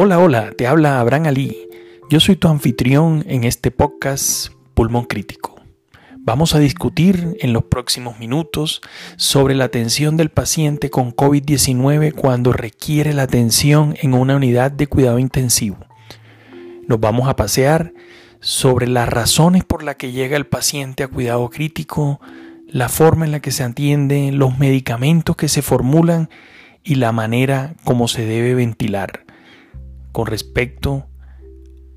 Hola, hola, te habla Abraham Ali. Yo soy tu anfitrión en este podcast Pulmón Crítico. Vamos a discutir en los próximos minutos sobre la atención del paciente con COVID-19 cuando requiere la atención en una unidad de cuidado intensivo. Nos vamos a pasear sobre las razones por las que llega el paciente a cuidado crítico, la forma en la que se atiende, los medicamentos que se formulan y la manera como se debe ventilar con respecto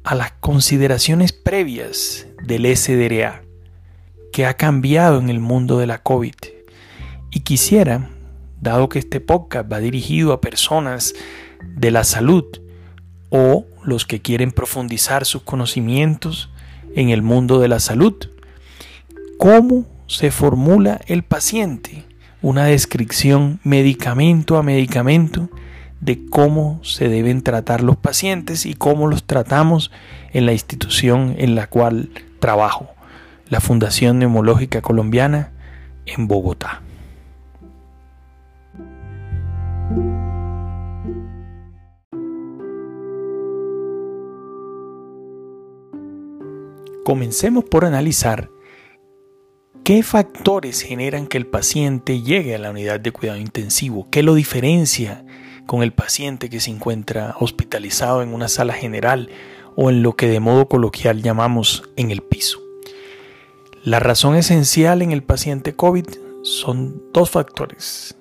a las consideraciones previas del SDRA que ha cambiado en el mundo de la COVID. Y quisiera, dado que este podcast va dirigido a personas de la salud o los que quieren profundizar sus conocimientos en el mundo de la salud, cómo se formula el paciente, una descripción medicamento a medicamento de cómo se deben tratar los pacientes y cómo los tratamos en la institución en la cual trabajo, la Fundación Neumológica Colombiana en Bogotá. Comencemos por analizar qué factores generan que el paciente llegue a la unidad de cuidado intensivo, qué lo diferencia con el paciente que se encuentra hospitalizado en una sala general o en lo que de modo coloquial llamamos en el piso. La razón esencial en el paciente COVID son dos factores.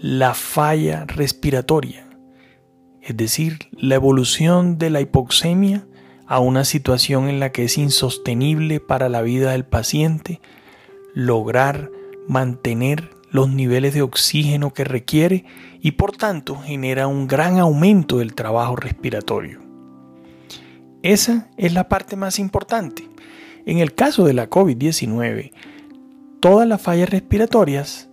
La falla respiratoria, es decir, la evolución de la hipoxemia a una situación en la que es insostenible para la vida del paciente lograr mantener los niveles de oxígeno que requiere y por tanto genera un gran aumento del trabajo respiratorio. Esa es la parte más importante. En el caso de la COVID-19, todas las fallas respiratorias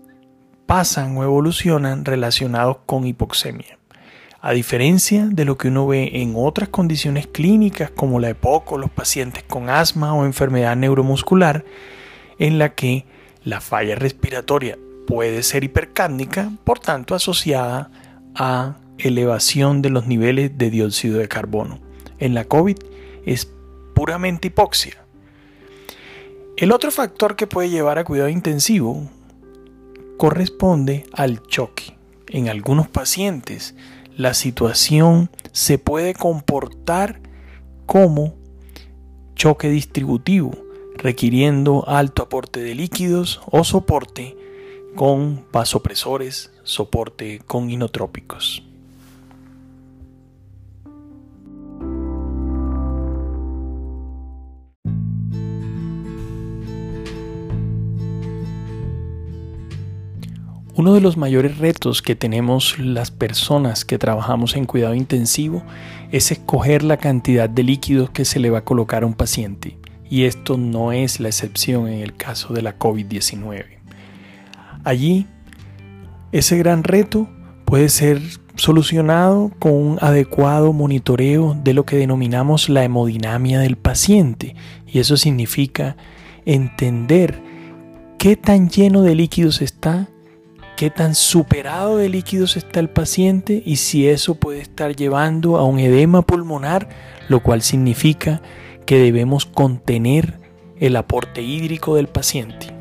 pasan o evolucionan relacionados con hipoxemia. A diferencia de lo que uno ve en otras condiciones clínicas como la EPOC o los pacientes con asma o enfermedad neuromuscular, en la que la falla respiratoria puede ser hipercándica, por tanto asociada a elevación de los niveles de dióxido de carbono. En la COVID es puramente hipoxia. El otro factor que puede llevar a cuidado intensivo corresponde al choque. En algunos pacientes la situación se puede comportar como choque distributivo, requiriendo alto aporte de líquidos o soporte con vasopresores, soporte con inotrópicos. Uno de los mayores retos que tenemos las personas que trabajamos en cuidado intensivo es escoger la cantidad de líquidos que se le va a colocar a un paciente. Y esto no es la excepción en el caso de la COVID-19. Allí, ese gran reto puede ser solucionado con un adecuado monitoreo de lo que denominamos la hemodinamia del paciente. Y eso significa entender qué tan lleno de líquidos está, qué tan superado de líquidos está el paciente y si eso puede estar llevando a un edema pulmonar, lo cual significa que debemos contener el aporte hídrico del paciente.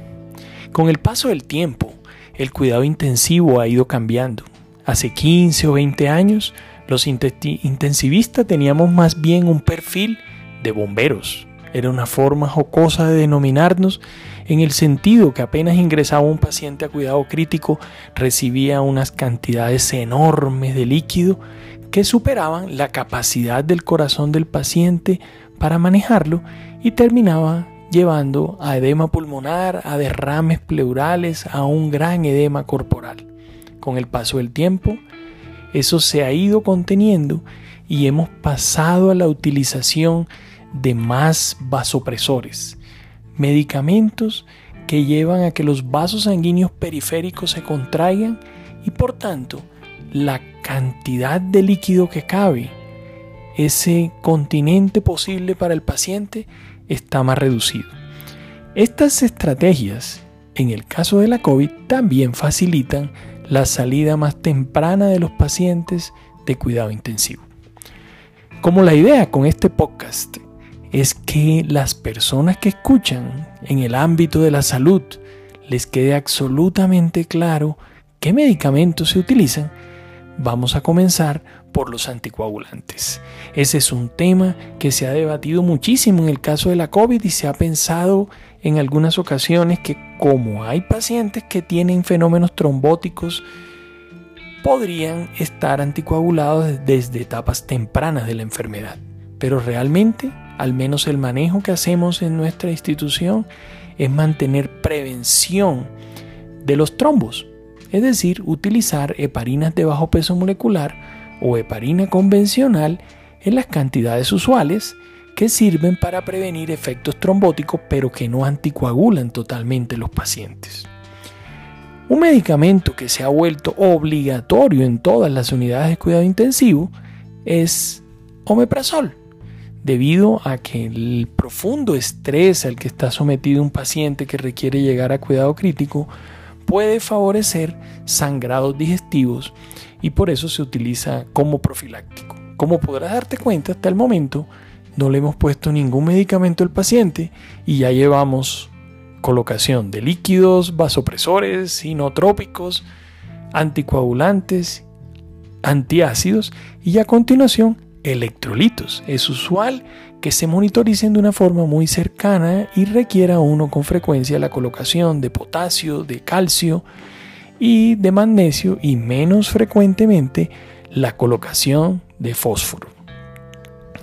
Con el paso del tiempo, el cuidado intensivo ha ido cambiando. Hace 15 o 20 años, los intensivistas teníamos más bien un perfil de bomberos. Era una forma jocosa de denominarnos en el sentido que apenas ingresaba un paciente a cuidado crítico recibía unas cantidades enormes de líquido que superaban la capacidad del corazón del paciente para manejarlo y terminaba llevando a edema pulmonar, a derrames pleurales, a un gran edema corporal. Con el paso del tiempo, eso se ha ido conteniendo y hemos pasado a la utilización de más vasopresores, medicamentos que llevan a que los vasos sanguíneos periféricos se contraigan y por tanto la cantidad de líquido que cabe, ese continente posible para el paciente, está más reducido. Estas estrategias, en el caso de la COVID, también facilitan la salida más temprana de los pacientes de cuidado intensivo. Como la idea con este podcast es que las personas que escuchan en el ámbito de la salud les quede absolutamente claro qué medicamentos se utilizan, vamos a comenzar por los anticoagulantes. Ese es un tema que se ha debatido muchísimo en el caso de la COVID y se ha pensado en algunas ocasiones que como hay pacientes que tienen fenómenos trombóticos, podrían estar anticoagulados desde etapas tempranas de la enfermedad. Pero realmente, al menos el manejo que hacemos en nuestra institución es mantener prevención de los trombos, es decir, utilizar heparinas de bajo peso molecular o heparina convencional en las cantidades usuales que sirven para prevenir efectos trombóticos pero que no anticoagulan totalmente los pacientes. Un medicamento que se ha vuelto obligatorio en todas las unidades de cuidado intensivo es omeprazol, debido a que el profundo estrés al que está sometido un paciente que requiere llegar a cuidado crítico puede favorecer sangrados digestivos y por eso se utiliza como profiláctico. Como podrás darte cuenta, hasta el momento no le hemos puesto ningún medicamento al paciente y ya llevamos colocación de líquidos, vasopresores, inotrópicos, anticoagulantes, antiácidos y a continuación electrolitos. Es usual que se monitoricen de una forma muy cercana y requiera uno con frecuencia la colocación de potasio, de calcio y de magnesio y menos frecuentemente la colocación de fósforo.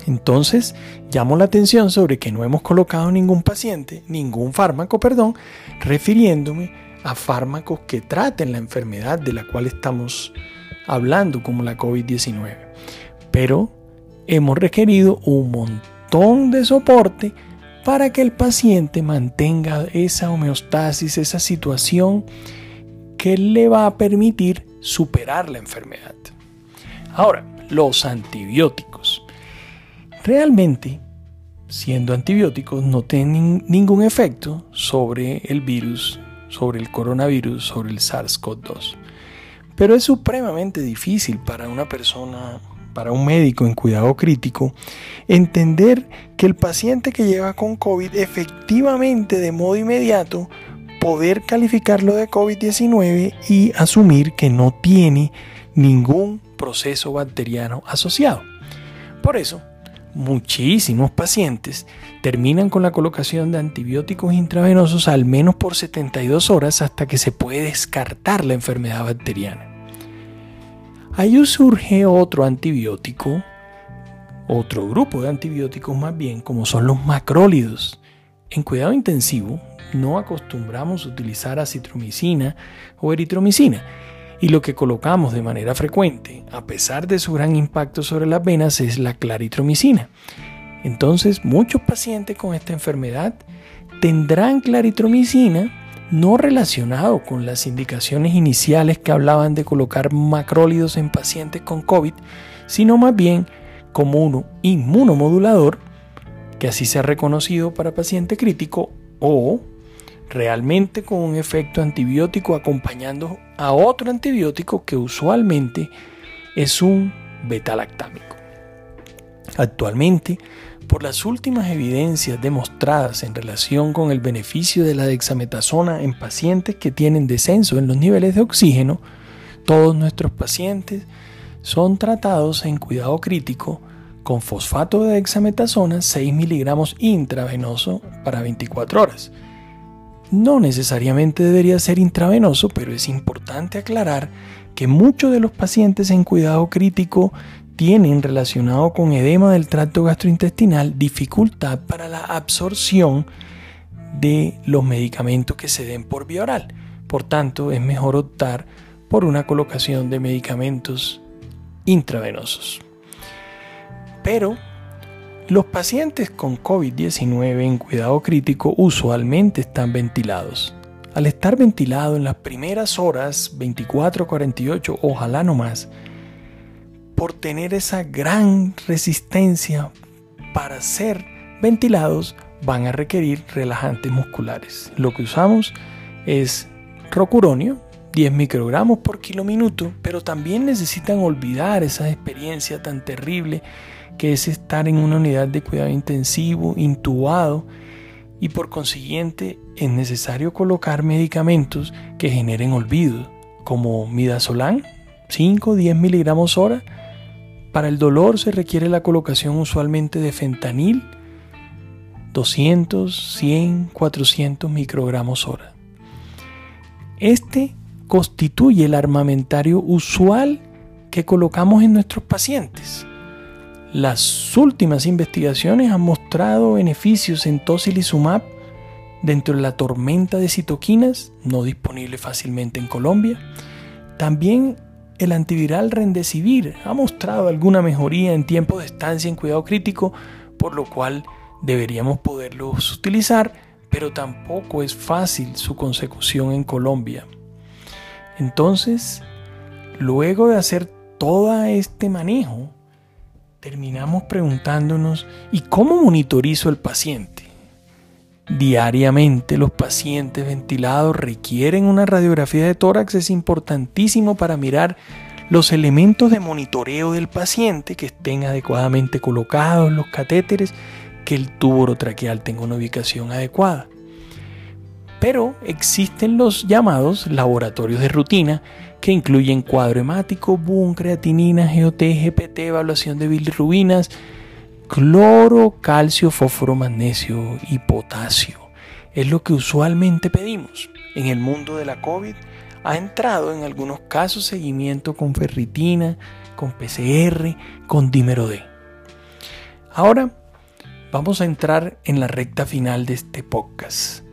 Entonces, llamo la atención sobre que no hemos colocado ningún paciente, ningún fármaco, perdón, refiriéndome a fármacos que traten la enfermedad de la cual estamos hablando, como la COVID-19. Pero hemos requerido un montón de soporte para que el paciente mantenga esa homeostasis, esa situación que le va a permitir superar la enfermedad. Ahora, los antibióticos. Realmente, siendo antibióticos, no tienen ningún efecto sobre el virus, sobre el coronavirus, sobre el SARS-CoV-2. Pero es supremamente difícil para una persona, para un médico en cuidado crítico, entender que el paciente que lleva con COVID efectivamente de modo inmediato poder calificarlo de COVID-19 y asumir que no tiene ningún proceso bacteriano asociado. Por eso, muchísimos pacientes terminan con la colocación de antibióticos intravenosos al menos por 72 horas hasta que se puede descartar la enfermedad bacteriana. Ahí surge otro antibiótico, otro grupo de antibióticos más bien, como son los macrólidos. En cuidado intensivo no acostumbramos utilizar acitromicina o eritromicina y lo que colocamos de manera frecuente, a pesar de su gran impacto sobre las venas, es la claritromicina. Entonces, muchos pacientes con esta enfermedad tendrán claritromicina no relacionado con las indicaciones iniciales que hablaban de colocar macrólidos en pacientes con COVID, sino más bien como un inmunomodulador, que así se ha reconocido para paciente crítico, o realmente con un efecto antibiótico acompañando a otro antibiótico que usualmente es un betalactámico. Actualmente, por las últimas evidencias demostradas en relación con el beneficio de la dexametasona en pacientes que tienen descenso en los niveles de oxígeno, todos nuestros pacientes son tratados en cuidado crítico con fosfato de dexametasona 6 miligramos intravenoso para 24 horas. No necesariamente debería ser intravenoso, pero es importante aclarar que muchos de los pacientes en cuidado crítico tienen relacionado con edema del tracto gastrointestinal dificultad para la absorción de los medicamentos que se den por vía oral. Por tanto, es mejor optar por una colocación de medicamentos intravenosos. Pero los pacientes con COVID-19 en cuidado crítico usualmente están ventilados. Al estar ventilado en las primeras horas, 24 48, ojalá no más, por tener esa gran resistencia para ser ventilados, van a requerir relajantes musculares. Lo que usamos es rocuronio, 10 microgramos por kilo minuto, pero también necesitan olvidar esa experiencia tan terrible que es estar en una unidad de cuidado intensivo, intubado, y por consiguiente es necesario colocar medicamentos que generen olvido, como midazolam, 5 o 10 miligramos hora. Para el dolor se requiere la colocación usualmente de fentanil, 200, 100, 400 microgramos hora. Este constituye el armamentario usual que colocamos en nuestros pacientes. Las últimas investigaciones han mostrado beneficios en tocilizumab dentro de la tormenta de citoquinas, no disponible fácilmente en Colombia. También el antiviral Rendecivir ha mostrado alguna mejoría en tiempo de estancia en cuidado crítico, por lo cual deberíamos poderlos utilizar, pero tampoco es fácil su consecución en Colombia. Entonces, luego de hacer todo este manejo, terminamos preguntándonos, ¿y cómo monitorizo el paciente? Diariamente los pacientes ventilados requieren una radiografía de tórax, es importantísimo para mirar los elementos de monitoreo del paciente que estén adecuadamente colocados, los catéteres que el tubo orotraqueal tenga una ubicación adecuada. Pero existen los llamados laboratorios de rutina que incluyen cuadro hemático, boom, creatinina, GOT, GPT, evaluación de bilirrubinas, cloro, calcio, fósforo, magnesio y potasio. Es lo que usualmente pedimos. En el mundo de la COVID ha entrado en algunos casos seguimiento con ferritina, con PCR, con dímero D. Ahora vamos a entrar en la recta final de este podcast.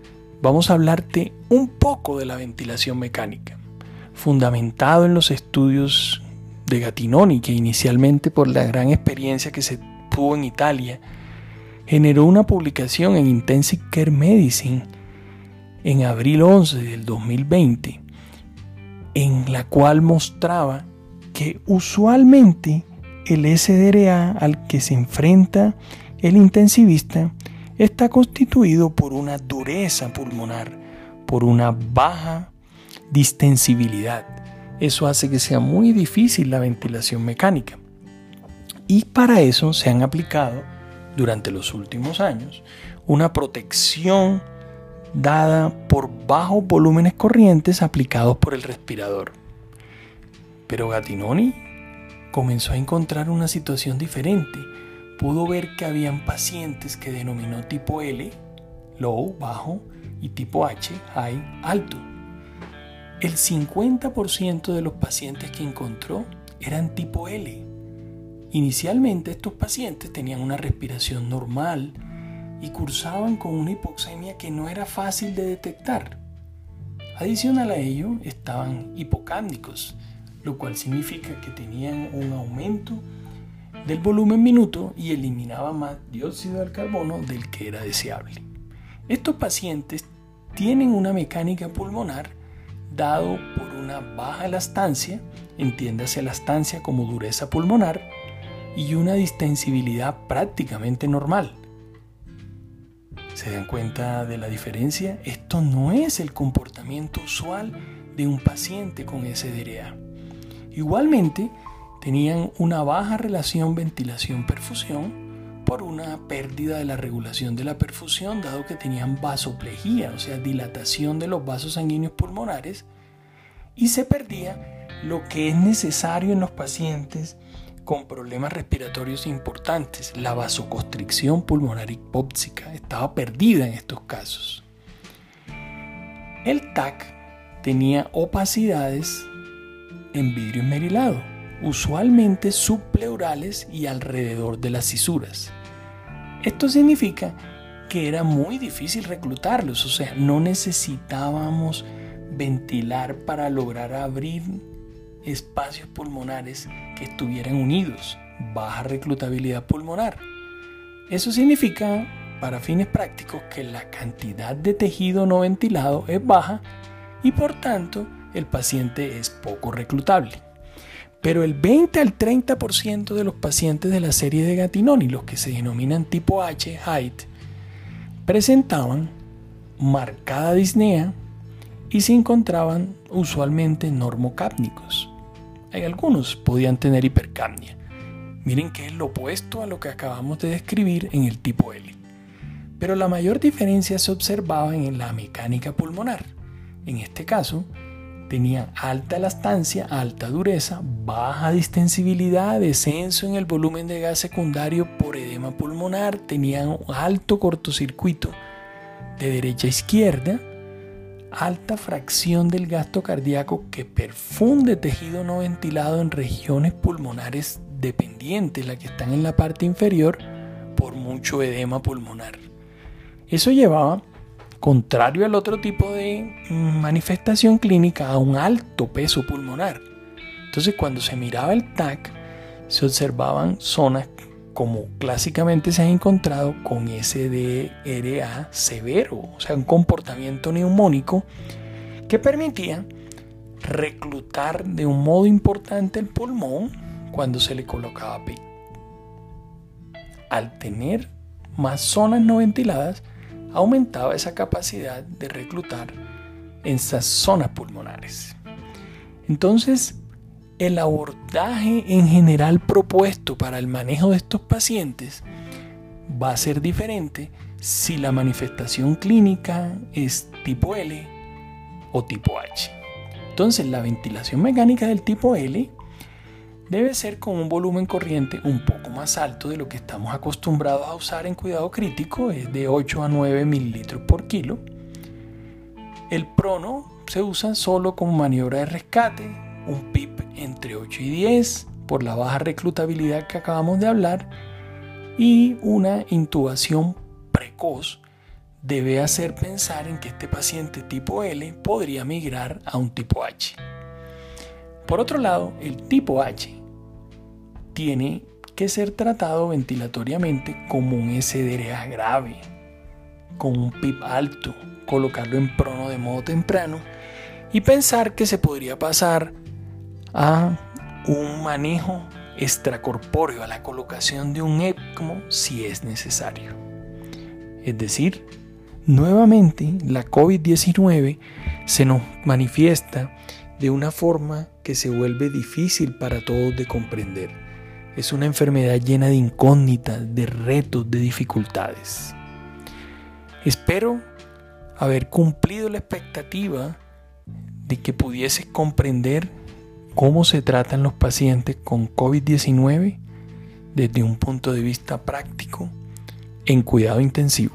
Vamos a hablarte un poco de la ventilación mecánica, fundamentado en los estudios de Gattinoni, que inicialmente por la gran experiencia que se en Italia, generó una publicación en Intensive Care Medicine en abril 11 del 2020, en la cual mostraba que usualmente el SDRA al que se enfrenta el intensivista está constituido por una dureza pulmonar, por una baja distensibilidad. Eso hace que sea muy difícil la ventilación mecánica. Y para eso se han aplicado durante los últimos años una protección dada por bajos volúmenes corrientes aplicados por el respirador. Pero Gattinoni comenzó a encontrar una situación diferente pudo ver que habían pacientes que denominó tipo L, low, bajo, y tipo H, high, alto. El 50% de los pacientes que encontró eran tipo L. Inicialmente estos pacientes tenían una respiración normal y cursaban con una hipoxemia que no era fácil de detectar. Adicional a ello, estaban hipocámnicos, lo cual significa que tenían un aumento del volumen minuto y eliminaba más dióxido de carbono del que era deseable. Estos pacientes tienen una mecánica pulmonar dado por una baja elastancia, entiéndase elastancia como dureza pulmonar, y una distensibilidad prácticamente normal. ¿Se dan cuenta de la diferencia? Esto no es el comportamiento usual de un paciente con SDRA. Igualmente, tenían una baja relación ventilación-perfusión por una pérdida de la regulación de la perfusión, dado que tenían vasoplejía, o sea, dilatación de los vasos sanguíneos pulmonares, y se perdía lo que es necesario en los pacientes con problemas respiratorios importantes, la vasoconstricción pulmonar hipóxica, estaba perdida en estos casos. El TAC tenía opacidades en vidrio esmerilado usualmente subpleurales y alrededor de las cisuras. Esto significa que era muy difícil reclutarlos, o sea, no necesitábamos ventilar para lograr abrir espacios pulmonares que estuvieran unidos, baja reclutabilidad pulmonar. Eso significa, para fines prácticos, que la cantidad de tejido no ventilado es baja y por tanto el paciente es poco reclutable. Pero el 20 al 30% de los pacientes de la serie de Gattinoni, los que se denominan tipo H, height, presentaban marcada disnea y se encontraban usualmente normocápnicos. Algunos podían tener hipercapnia, Miren que es lo opuesto a lo que acabamos de describir en el tipo L. Pero la mayor diferencia se observaba en la mecánica pulmonar. En este caso, tenía alta elastancia, alta dureza, baja distensibilidad, descenso en el volumen de gas secundario por edema pulmonar, tenían alto cortocircuito de derecha a izquierda, alta fracción del gasto cardíaco que perfunde tejido no ventilado en regiones pulmonares dependientes, las que están en la parte inferior, por mucho edema pulmonar. Eso llevaba, contrario al otro tipo de manifestación clínica, a un alto peso pulmonar. Entonces cuando se miraba el TAC, se observaban zonas como clásicamente se ha encontrado con SDRA severo, o sea, un comportamiento neumónico que permitía reclutar de un modo importante el pulmón cuando se le colocaba PIC. Al tener más zonas no ventiladas, aumentaba esa capacidad de reclutar en esas zonas pulmonares. Entonces, el abordaje en general propuesto para el manejo de estos pacientes va a ser diferente si la manifestación clínica es tipo L o tipo H. Entonces la ventilación mecánica del tipo L debe ser con un volumen corriente un poco más alto de lo que estamos acostumbrados a usar en cuidado crítico, es de 8 a 9 mililitros por kilo. El prono se usa solo como maniobra de rescate, un PIP entre 8 y 10 por la baja reclutabilidad que acabamos de hablar y una intubación precoz debe hacer pensar en que este paciente tipo L podría migrar a un tipo H. Por otro lado, el tipo H tiene que ser tratado ventilatoriamente como un SDRA grave, con un PIP alto, colocarlo en prono de modo temprano y pensar que se podría pasar a un manejo extracorpóreo, a la colocación de un ECMO si es necesario. Es decir, nuevamente la COVID-19 se nos manifiesta de una forma que se vuelve difícil para todos de comprender. Es una enfermedad llena de incógnitas, de retos, de dificultades. Espero haber cumplido la expectativa de que pudieses comprender cómo se tratan los pacientes con COVID-19 desde un punto de vista práctico en cuidado intensivo.